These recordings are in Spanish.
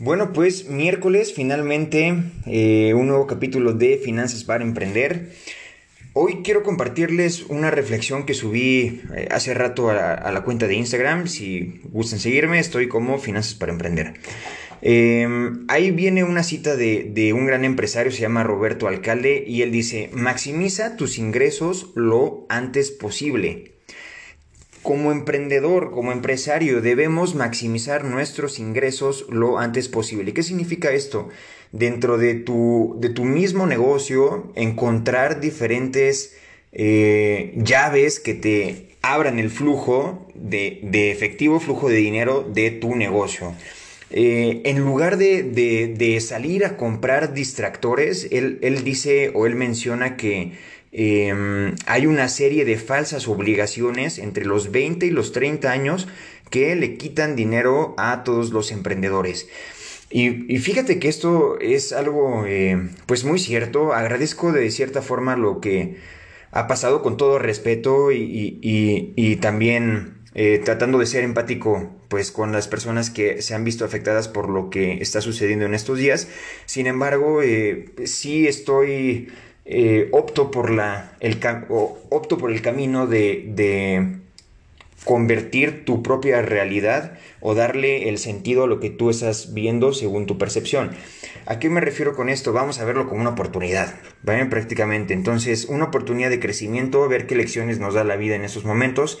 Bueno, pues miércoles finalmente eh, un nuevo capítulo de Finanzas para Emprender. Hoy quiero compartirles una reflexión que subí eh, hace rato a, la cuenta de Instagram. Si gustan seguirme, estoy como Finanzas para Emprender. Em, ahí viene una cita de, de un gran empresario, se llama Roberto Alcalde, y él dice, maximiza tus ingresos lo antes posible. Como emprendedor, como empresario, debemos maximizar nuestros ingresos lo antes posible. ¿Qué significa esto? Dentro de tu, de tu mismo negocio, encontrar diferentes eh, llaves que te abran el flujo de, efectivo, flujo de dinero de tu negocio. Eh, en lugar de, salir a comprar distractores, él, él dice o él menciona que Em, hay una serie de falsas obligaciones entre los 20 y los 30 años que le quitan dinero a todos los emprendedores. Y, fíjate que esto es algo eh, pues muy cierto. Agradezco de cierta forma lo que ha pasado con todo respeto y, también eh, tratando de ser empático pues con las personas que se han visto afectadas por lo que está sucediendo en estos días. Sin embargo, eh, sí estoy eh, opto, por la, el, opto por el camino de, convertir tu propia realidad o darle el sentido a lo que tú estás viendo según tu percepción. ¿A qué me refiero con esto? Vamos a verlo como una oportunidad. Prácticamente. Entonces, una oportunidad de crecimiento, ver qué lecciones nos da la vida en esos momentos.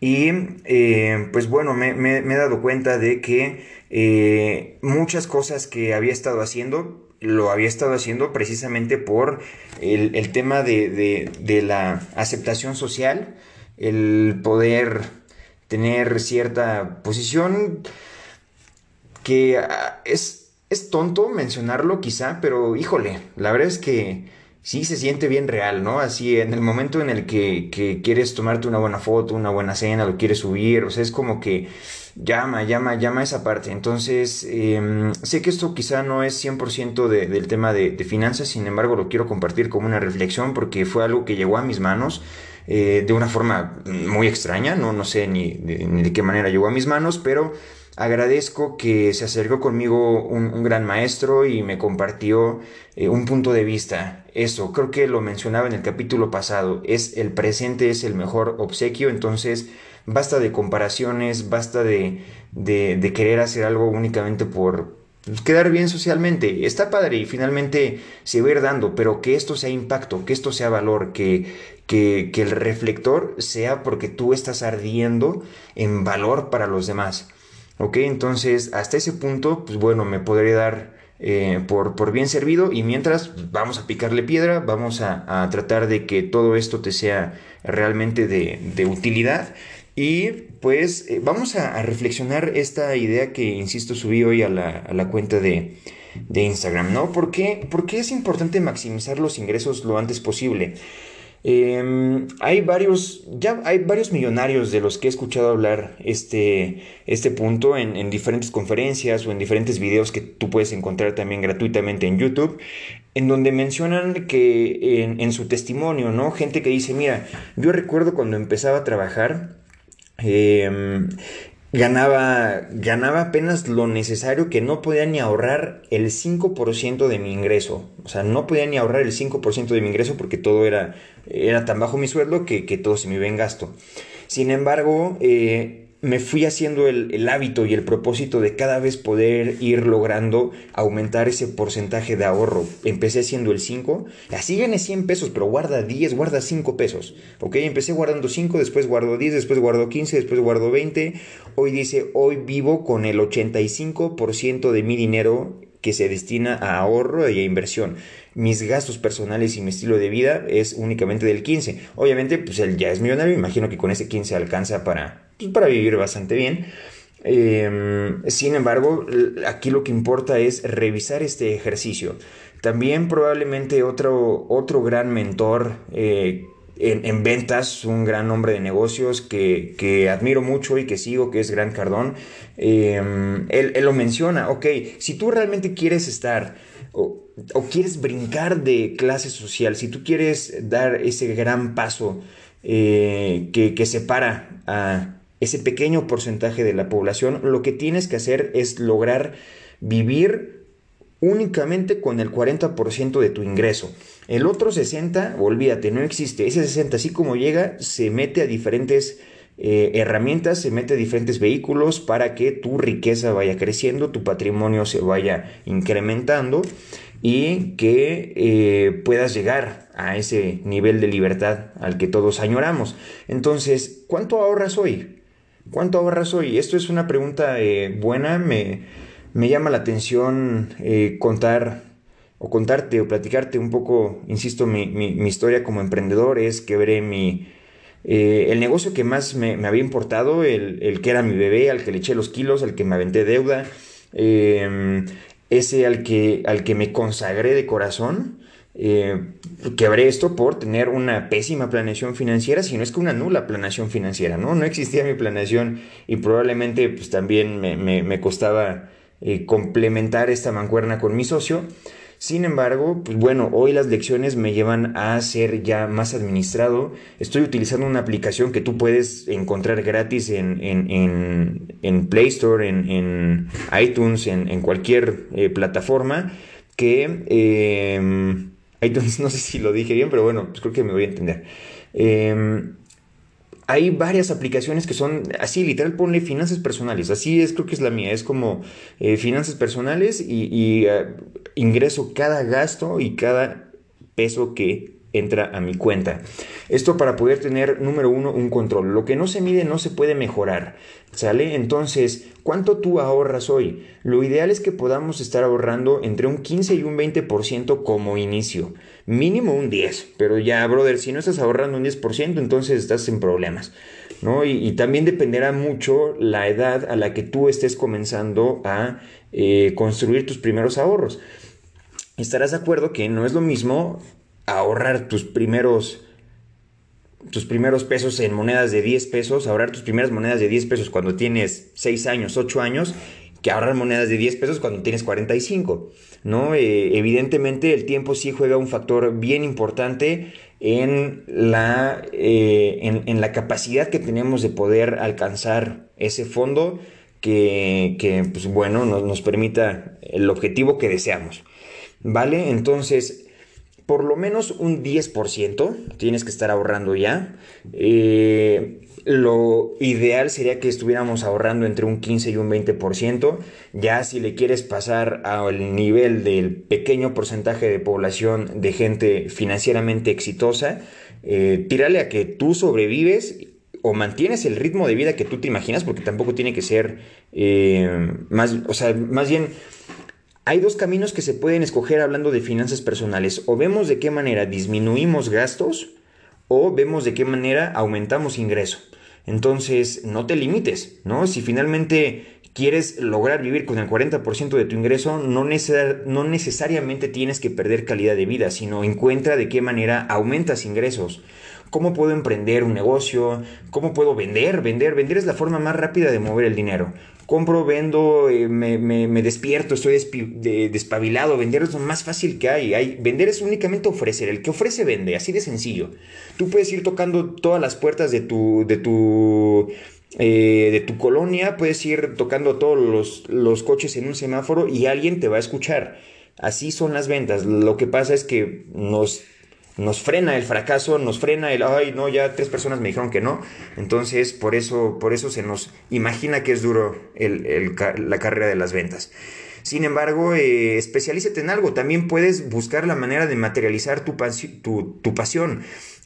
Y, eh, pues bueno, me, he dado cuenta de que eh, muchas cosas que había estado haciendo lo había estado haciendo precisamente por el, tema de, la aceptación social, el poder tener cierta posición que ah, es, es tonto mencionarlo quizá, pero híjole, la verdad es que sí se siente bien real, ¿no? Así en el momento en el que, que, quieres tomarte una buena foto, una buena cena, lo quieres subir, o sea, es como que llama, llama, llama esa parte. Entonces, em, sé que esto quizá no es 100% de, del tema de, finanzas, sin embargo lo quiero compartir como una reflexión porque fue algo que llegó a mis manos. Eh, de una forma muy extraña, no, no sé ni de, qué manera llegó a mis manos, pero agradezco que se acercó conmigo un, gran maestro y me compartió eh, un punto de vista. Eso, creo que lo mencionaba en el capítulo pasado, es el presente es el mejor obsequio, entonces basta de comparaciones, basta de, de, querer hacer algo únicamente por quedar bien socialmente. Está padre y finalmente se va a ir dando, pero que esto sea impacto, que esto sea valor, que, que el reflector sea porque tú estás ardiendo en valor para los demás. ¿Ok? Entonces, hasta ese punto, pues bueno, me podré dar eh, por, por, bien servido y mientras vamos a picarle piedra, vamos a, a, tratar de que todo esto te sea realmente de, de utilidad y pues eh, vamos a, reflexionar esta idea que, insisto, subí hoy a la, cuenta de, Instagram, ¿no? ¿Por qué, es importante maximizar los ingresos lo antes posible? Em, hay varios, ya hay varios millonarios de los que he escuchado hablar este, este punto en, diferentes conferencias o en diferentes videos que tú puedes encontrar también gratuitamente en YouTube, en donde mencionan que en, su testimonio, ¿no? Gente que dice, mira, yo recuerdo cuando empezaba a trabajar, Em, ganaba, ganaba apenas lo necesario que no podía ni ahorrar el 5% de mi ingreso. O sea, no podía ni ahorrar el 5% de mi ingreso porque todo era, era tan bajo mi sueldo que, que todo se me iba en gasto. Sin embargo, eh, me fui haciendo el, hábito y el propósito de cada vez poder ir logrando aumentar ese porcentaje de ahorro. Empecé haciendo el 5, así gané 100 pesos, pero guarda 10, guarda 5 pesos. Ok, empecé guardando 5, después guardo 10, después guardo 15, después guardo 20. Hoy dice, hoy vivo con el 85% de mi dinero que se destina a ahorro y a inversión. Mis gastos personales y mi estilo de vida es únicamente del 15. Obviamente, pues él ya es millonario, imagino que con ese 15 alcanza para pues, para vivir bastante bien. Em, sin embargo, aquí lo que importa es revisar este ejercicio. También probablemente otro, otro gran mentor eh, en, ventas, un gran hombre de negocios que, admiro mucho y que sigo, que es Gran Cardón, em, él, lo menciona, ok, si tú realmente quieres estar o, quieres brincar de clase social, si tú quieres dar ese gran paso eh, que, que separa a ese pequeño porcentaje de la población, lo que tienes que hacer es lograr vivir únicamente con el 40% de tu ingreso. El otro 60, olvídate, no existe. Ese 60, así como llega, se mete a diferentes eh, herramientas, se mete a diferentes vehículos para que tu riqueza vaya creciendo, tu patrimonio se vaya incrementando y que eh, puedas llegar a ese nivel de libertad al que todos añoramos. Entonces, ¿cuánto ahorras hoy? ¿Cuánto ahorras hoy? Esto es una pregunta eh, buena, me, llama la atención contar o contarte o platicarte un poco, insisto, mi, mi historia como emprendedor es que veré mi eh, el negocio que más me, había importado, el, que era mi bebé, al que le eché los kilos, al que me aventé deuda, em, ese al que, al que me consagré de corazón, eh, quebré esto por tener una pésima planeación financiera, si no es que una nula planeación financiera, ¿no? No existía mi planeación y probablemente pues también me, costaba eh, complementar esta mancuerna con mi socio. Sin embargo, pues bueno, hoy las lecciones me llevan a ser ya más administrado. Estoy utilizando una aplicación que tú puedes encontrar gratis en, en, Play Store, en, iTunes, en, cualquier eh, plataforma que... Em, iTunes, no sé si lo dije bien, pero bueno, pues creo que me voy a entender. Em, hay varias aplicaciones que son así, literal, ponle finanzas personales. Así es, creo que es la mía. Es como eh, finanzas personales y, eh, ingreso cada gasto y cada peso que entra a mi cuenta. Esto para poder tener, número uno, un control. Lo que no se mide no se puede mejorar. ¿Sale? Entonces, ¿cuánto tú ahorras hoy? Lo ideal es que podamos estar ahorrando entre un 15 y un 20% como inicio. Mínimo un 10. Pero ya, brother, si no estás ahorrando un 10%, entonces estás en problemas. ¿no? Y, también dependerá mucho la edad a la que tú estés comenzando a eh, construir tus primeros ahorros. Estarás de acuerdo que no es lo mismo ahorrar tus primeros tus primeros pesos en monedas de 10 pesos, ahorrar tus primeras monedas de 10 pesos cuando tienes 6 años, 8 años, que ahorrar monedas de 10 pesos cuando tienes 45, ¿no? Eh, evidentemente el tiempo sí juega un factor bien importante en la, eh, en, la capacidad que tenemos de poder alcanzar ese fondo que, que pues bueno, nos, nos permita el objetivo que deseamos, ¿vale? Entonces, por lo menos un 10% tienes que estar ahorrando ya. Eh, lo ideal sería que estuviéramos ahorrando entre un 15 y un 20%. Ya si le quieres pasar al nivel del pequeño porcentaje de población de gente financieramente exitosa, eh, tírale a que tú sobrevives o mantienes el ritmo de vida que tú te imaginas, porque tampoco tiene que ser eh, más, o sea, más bien hay dos caminos que se pueden escoger hablando de finanzas personales. O vemos de qué manera disminuimos gastos o vemos de qué manera aumentamos ingreso. Entonces, no te limites, ¿no? Si finalmente quieres lograr vivir con el 40% de tu ingreso, no, necesariamente tienes que perder calidad de vida, sino encuentra de qué manera aumentas ingresos. ¿Cómo puedo emprender un negocio? ¿Cómo puedo vender? Vender, vender es la forma más rápida de mover el dinero compro, vendo, eh, me, despierto, estoy despabilado. Vender es lo más fácil que hay. hay. Vender es únicamente ofrecer. El que ofrece vende, así de sencillo. Tú puedes ir tocando todas las puertas de tu, de tu, eh, de tu colonia, puedes ir tocando todos los, los coches en un semáforo y alguien te va a escuchar. Así son las ventas. Lo que pasa es que nos nos frena el fracaso, nos frena el, ay, no, ya tres personas me dijeron que no. Entonces, por eso, por eso se nos imagina que es duro la carrera de las ventas. Sin embargo, eh, especialízate en algo. También puedes buscar la manera de materializar tu, tu, pasión.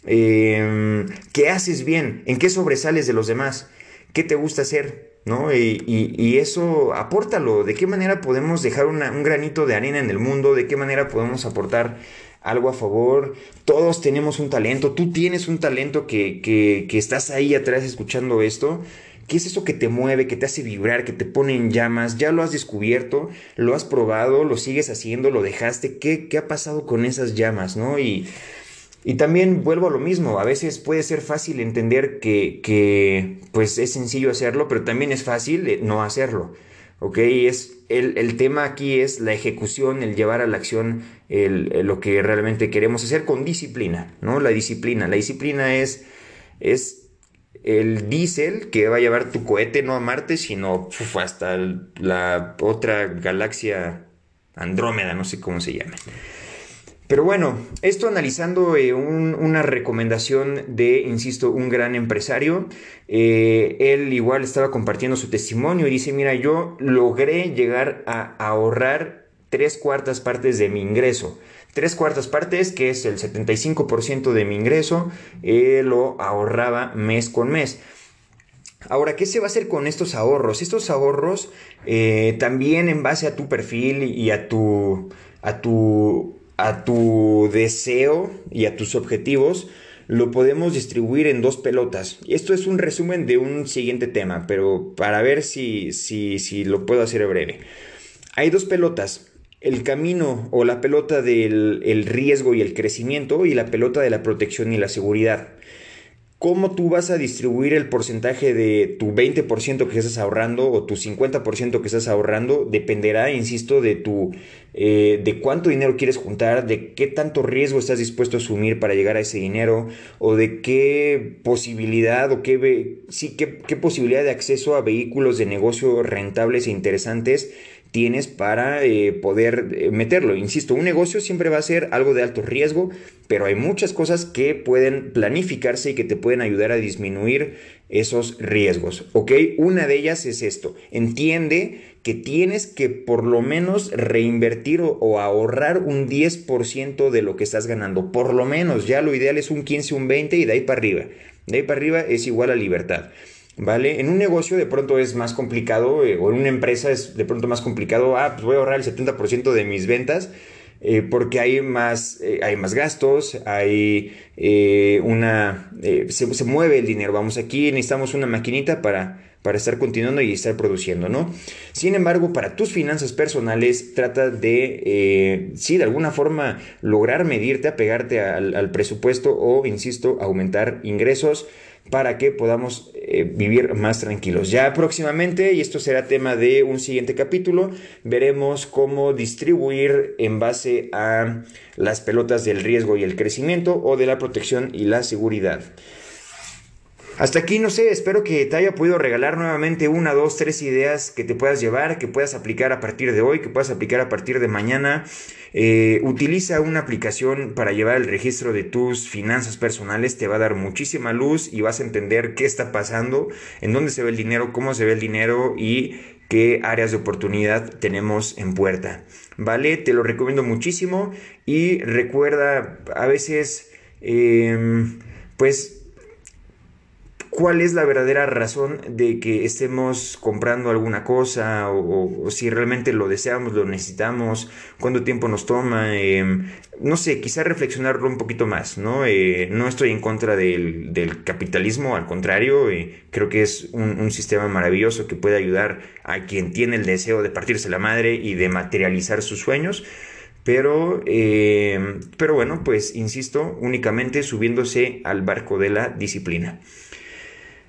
Em, ¿Qué haces bien? ¿En qué sobresales de los demás? ¿Qué te gusta hacer? ¿No? Y, eso apórtalo. ¿De qué manera podemos dejar un granito de arena en el mundo? ¿De qué manera podemos aportar algo a favor. Todos tenemos un talento. Tú tienes un talento que, que, que estás ahí atrás escuchando esto. ¿Qué es eso que te mueve, que te hace vibrar, que te pone en llamas? ¿Ya lo has descubierto? ¿Lo has probado? ¿Lo sigues haciendo? ¿Lo dejaste? ¿Qué, qué ha pasado con esas llamas? ¿no? Y, y también vuelvo a lo mismo. A veces puede ser fácil entender que, que pues es sencillo hacerlo, pero también es fácil eh, no hacerlo. ¿Ok? Es, el, el, tema aquí es la ejecución, el llevar a la acción lo que realmente queremos hacer con disciplina, ¿no? La disciplina. La disciplina es, es el diésel que va a llevar tu cohete no a Marte, sino hasta la otra galaxia Andrómeda, no sé cómo se llama. Pero bueno, esto analizando eh, una recomendación de, insisto, un gran empresario, eh, él igual estaba compartiendo su testimonio y dice, mira, yo logré llegar a ahorrar tres cuartas partes de mi ingreso. Tres cuartas partes, que es el 75% de mi ingreso, eh, lo ahorraba mes con mes. Ahora, ¿qué se va a hacer con estos ahorros? Estos ahorros también en base a tu perfil y a tu, a tu a tu deseo y a tus objetivos, lo podemos distribuir en dos pelotas. Esto es un resumen de un siguiente tema, pero para ver si, si, si lo puedo hacer breve. Hay dos pelotas. El camino o la pelota del el riesgo y el crecimiento y la pelota de la protección y la seguridad cómo tú vas a distribuir el porcentaje de tu 20% que estás ahorrando o tu 50% que estás ahorrando dependerá, insisto, de tu eh, de cuánto dinero quieres juntar, de qué tanto riesgo estás dispuesto a asumir para llegar a ese dinero o de qué posibilidad o qué, sí, qué, qué posibilidad de acceso a vehículos de negocio rentables e interesantes tienes para eh, poder eh, meterlo. Insisto, un negocio siempre va a ser algo de alto riesgo, pero hay muchas cosas que pueden planificarse y que te pueden ayudar a disminuir esos riesgos. ¿Ok? Una de ellas es esto. Entiende que tienes que por lo menos reinvertir o, ahorrar un 10% de lo que estás ganando. Por lo menos, ya lo ideal es un 15, un 20 y de ahí para arriba. De ahí para arriba es igual a libertad. ¿Vale? En un negocio de pronto es más complicado, eh, o en una empresa es de pronto más complicado, ah, pues voy a ahorrar el 70% de mis ventas, eh, porque hay más, eh, hay más gastos, hay una, se, mueve el dinero, vamos, aquí necesitamos una maquinita para, para estar continuando y estar produciendo, ¿no? Sin embargo, para tus finanzas personales, trata de, sí, de alguna forma lograr medirte, apegarte al presupuesto o, insisto, aumentar ingresos, para que podamos eh, vivir más tranquilos. Ya próximamente, y esto será tema de un siguiente capítulo, veremos cómo distribuir en base a las pelotas del riesgo y el crecimiento o de la protección y la seguridad. Hasta aquí, no sé, espero que te haya podido regalar nuevamente una, dos, tres ideas que te puedas llevar, que puedas aplicar a partir de hoy, que puedas aplicar a partir de mañana. Eh, utiliza una aplicación para llevar el registro de tus finanzas personales, te va a dar muchísima luz y vas a entender qué está pasando, en dónde se ve el dinero, cómo se ve el dinero y qué áreas de oportunidad tenemos en puerta. ¿Vale? Te lo recomiendo muchísimo y recuerda, a veces, em, pues cuál es la verdadera razón de que estemos comprando alguna cosa o, si realmente lo deseamos, lo necesitamos, cuánto tiempo nos toma, em, no sé, quizá reflexionarlo un poquito más, ¿no? Eh, no estoy en contra del, capitalismo, al contrario, eh, creo que es un, sistema maravilloso que puede ayudar a quien tiene el deseo de partirse la madre y de materializar sus sueños. Pero, em, pero bueno, pues insisto, únicamente subiéndose al barco de la disciplina.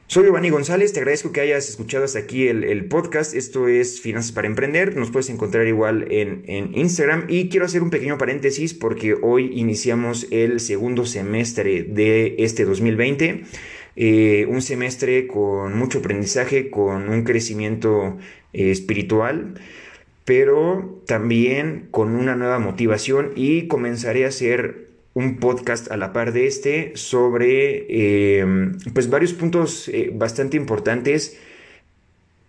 Soy Giovanni González, te agradezco que hayas escuchado hasta aquí el, podcast. Esto es Finanzas para Emprender. Nos puedes encontrar igual en, Instagram. Y quiero hacer un pequeño paréntesis porque hoy iniciamos el segundo semestre de este 2020. Eh, un semestre con mucho aprendizaje, con un crecimiento eh, espiritual, pero también con una nueva motivación y comenzaré a hacer un podcast a la par de este sobre em, pues varios puntos eh, bastante importantes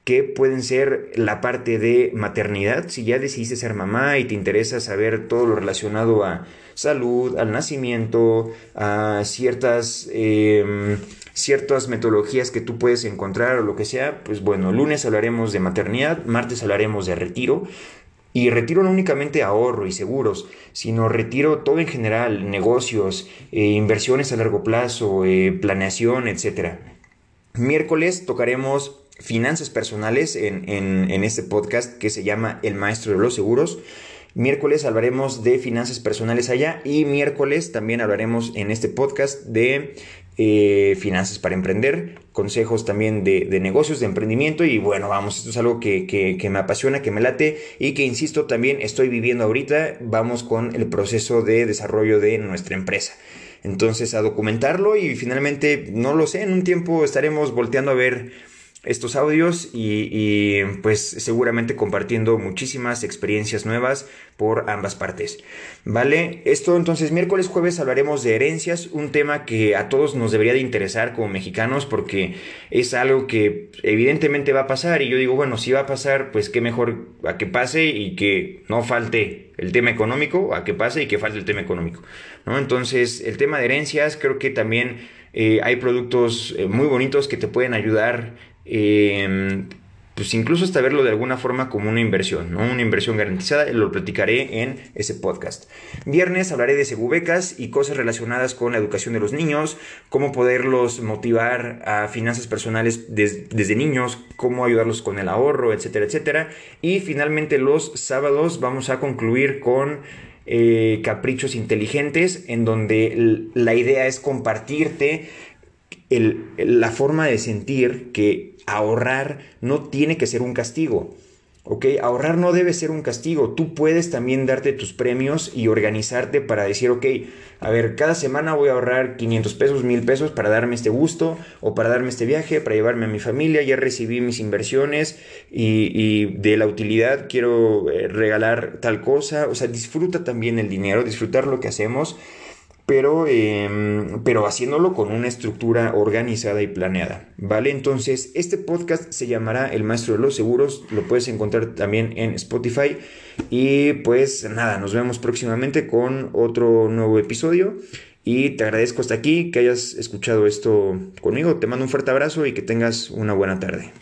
que pueden ser la parte de maternidad, si ya decidiste ser mamá y te interesa saber todo lo relacionado a salud, al nacimiento, a ciertas, em, ciertas metodologías que tú puedes encontrar o lo que sea, pues bueno, lunes hablaremos de maternidad, martes hablaremos de retiro, y retiro no únicamente ahorro y seguros, sino retiro todo en general, negocios, eh, inversiones a largo plazo, eh, planeación, etc. Miércoles tocaremos finanzas personales en, en este podcast que se llama El Maestro de los Seguros. Miércoles hablaremos de finanzas personales allá y miércoles también hablaremos en este podcast de eh, finanzas para emprender, consejos también de, negocios, de emprendimiento y bueno, vamos, esto es algo que, me apasiona, que me late y que, insisto, también estoy viviendo ahorita, vamos con el proceso de desarrollo de nuestra empresa. Entonces a documentarlo y finalmente, no lo sé, en un tiempo estaremos volteando a ver estos audios y, pues seguramente compartiendo muchísimas experiencias nuevas por ambas partes. ¿Vale? Esto entonces miércoles, jueves hablaremos de herencias, un tema que a todos nos debería de interesar como mexicanos porque es algo que evidentemente va a pasar y yo digo, bueno, si va a pasar, pues qué mejor a que pase y que no falte el tema económico, a que pase y que falte el tema económico. ¿no? Entonces, el tema de herencias, creo que también eh, hay productos eh, muy bonitos que te pueden ayudar Em, pues incluso hasta verlo de alguna forma como una inversión, ¿no? Una inversión garantizada, lo platicaré en ese podcast. Viernes hablaré de segubecas y cosas relacionadas con la educación de los niños, cómo poderlos motivar a finanzas personales desde niños, cómo ayudarlos con el ahorro, etcétera, etcétera. Y finalmente los sábados vamos a concluir con eh, caprichos inteligentes, en donde la idea es compartirte la forma de sentir que ahorrar no tiene que ser un castigo. ¿Ok? Ahorrar no debe ser un castigo. Tú puedes también darte tus premios y organizarte para decir, ok, a ver, cada semana voy a ahorrar 500 pesos, 1000 pesos para darme este gusto o para darme este viaje, para llevarme a mi familia. Ya recibí mis inversiones y, y de la utilidad quiero eh, regalar tal cosa. O sea, disfruta también el dinero, disfrutar lo que hacemos pero, em, pero haciéndolo con una estructura organizada y planeada, ¿vale? Entonces, este podcast se llamará El Maestro de los Seguros, lo puedes encontrar también en Spotify y pues nada, nos vemos próximamente con otro nuevo episodio y te agradezco hasta aquí que hayas escuchado esto conmigo, te mando un fuerte abrazo y que tengas una buena tarde.